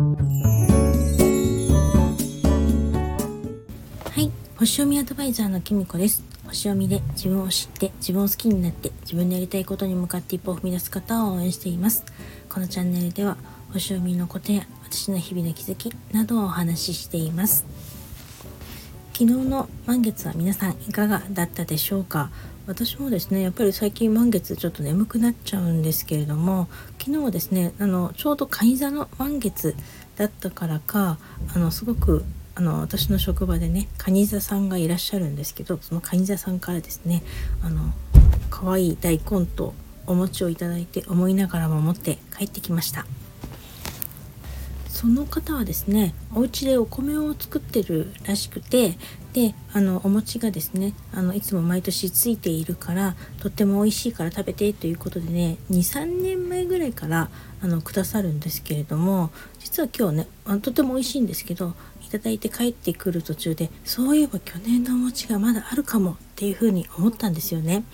はい。星読みアドバイザーのきみこです。星読みで自分を知って自分を好きになって自分のやりたいことに向かって一歩を踏み出す方を応援しています。このチャンネルでは星読みのことや私の日々の気づきなどをお話ししています。昨日の満月は皆さんいかがだったでしょうか？私もですねやっぱり最近満月ちょっと眠くなっちゃうんですけれども昨日はですねあのちょうど蟹座の満月だったからかあのすごくあの私の職場でね蟹座さんがいらっしゃるんですけどその蟹座さんからですねあの可愛い大根とお餅をいただいて思いながらも持って帰ってきました。その方はですねお家でお米を作ってるらしくてであのお餅がですねあのいつも毎年ついているからとっても美味しいから食べてということでね23年前ぐらいからあのくださるんですけれども実は今日ねあとても美味しいんですけどいただいて帰ってくる途中でそういえば去年のお餅がまだあるかもっていうふうに思ったんですよね。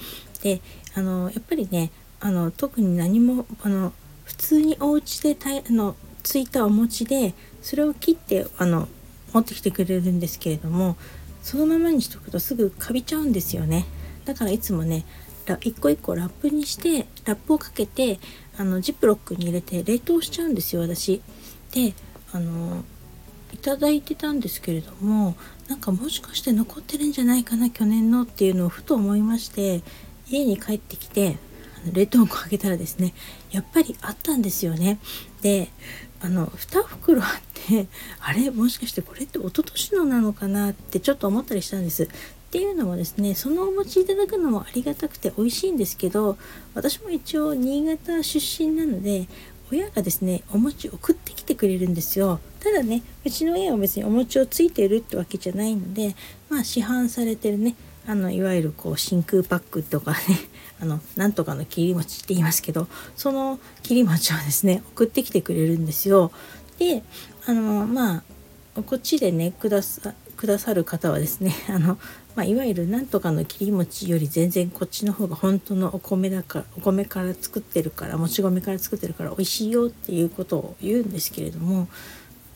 であのやっぱりねあの特に何もあの普通にお家でたいあのついたお餅でそれを切ってあの持ってきてくれるんですけれどもそのままにしとくとすぐカビちゃうんですよね。だからいつもね一個一個ラップにしてラップをかけてあのジップロックに入れて冷凍しちゃうんですよ私。であのいただいてたんですけれどもなんかもしかして残ってるんじゃないかな去年のっていうのをふと思いまして家に帰ってきて冷凍庫開けたらですねやっぱりあったんですよね。であの2袋あって あれもしかしてこれって一昨年のなのかなってちょっと思ったりしたんです。っていうのもですねそのお持ちいただくのもありがたくて美味しいんですけど私も一応新潟出身なので親がですねお餅送ってきてくれるんですよただねうちの親は別にお餅をついてるってわけじゃないのでまあ市販されてるねあのいわゆるこう真空パックとかね あのなんとかの切り餅って言いますけどその切り餅をですね送ってきてくれるんですよ。であのまあこっちでねくださくださる方はですね あの、まあ、いわゆるなんとかの切り餅より全然こっちの方が本当のお米だからお米から作ってるからもち米から作ってるから美味しいよっていうことを言うんですけれども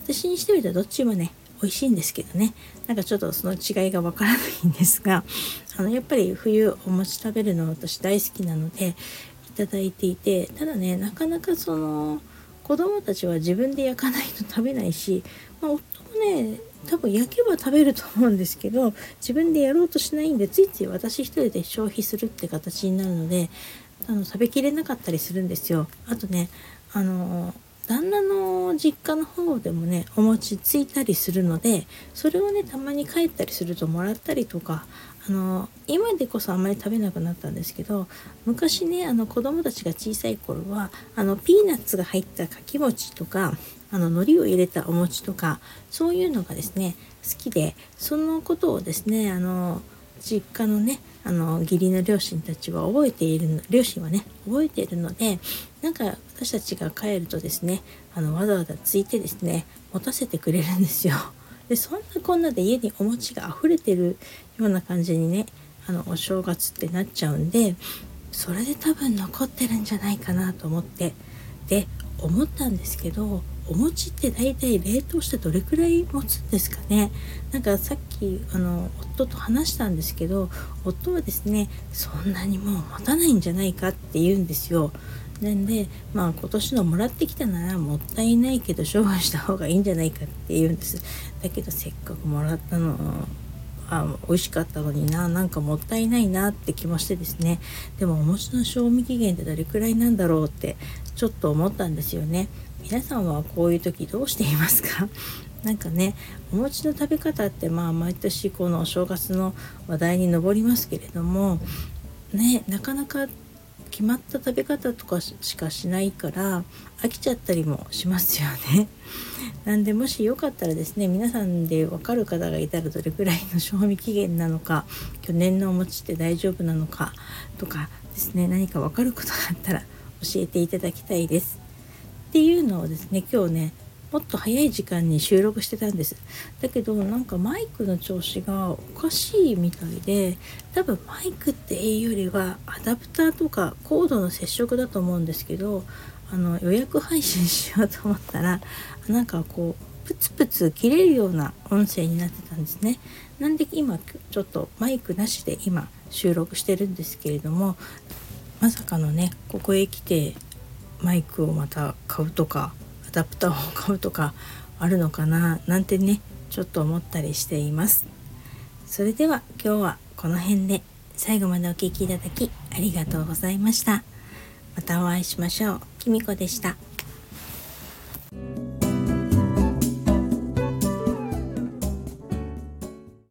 私にしてみたらどっちもね美味しいんですけどねなんかちょっとその違いがわからないんですがあのやっぱり冬お餅食べるの私大好きなのでいただいていてただねなかなかその子供たちは自分で焼かないと食べないし、まあ、夫もね多分焼けば食べると思うんですけど自分でやろうとしないんでついつい私一人で消費するって形になるのであの食べきれなかったりするんですよ。あとねあの旦那の実家の方でもねお餅ついたりするのでそれをねたまに帰ったりするともらったりとかあの今でこそあんまり食べなくなったんですけど昔ねあの子供たちが小さい頃はあのピーナッツが入ったかき餅とかあの海苔を入れたお餅とかそういうのがですね好きでそのことをですねあの実家のねあの義理の両親たちは覚えている両親はね覚えているのでなんか私たちが帰るとですねあのわざわざついてですね持たせてくれるんですよ。でそんなこんなで家にお餅が溢れてるような感じにねあのお正月ってなっちゃうんでそれで多分残ってるんじゃないかなと思ってで思ったんですけどお餅って大体冷凍してどれくらい持つんですかねなんかさっきあの夫と話したんですけど夫はですねそんなにもう持たないんじゃないかって言うんですよなんでまあ今年のもらってきたならもったいないけど処分した方がいいんじゃないかって言うんです。だけどせっかくもらったのあ美味しかったのにななんかもったいないなって気もしてですね。でもお餅の賞味期限ってどれくらいなんだろうってちょっと思ったんですよね。皆さんはこういう時どうしていますか？なんかねお餅の食べ方ってまあ毎年このお正月の話題に上りますけれどもねなかなか決まった食べ方とかしかしないから飽きちゃったりもしますよね。なんでもしよかったらですね皆さんで分かる方がいたらどれくらいの賞味期限なのか去年のお餅って大丈夫なのかとかですね何か分かることがあったら教えていただきたいです。っていうのをですね今日ねもっと早い時間に収録してたんです。だけどなんかマイクの調子がおかしいみたいで多分マイクっていうよりはアダプターとかコードの接触だと思うんですけどあの予約配信しようと思ったらなんかこうプツプツ切れるような音声になってたんですね。なんで今ちょっとマイクなしで今収録してるんですけれどもまさかのねここへ来てマイクをまた買うとかアダプターを買うとかあるのかななんてねちょっと思ったりしています。それでは今日はこの辺で最後までお聴きいただきありがとうございました。またお会いしましょう。きみこでした。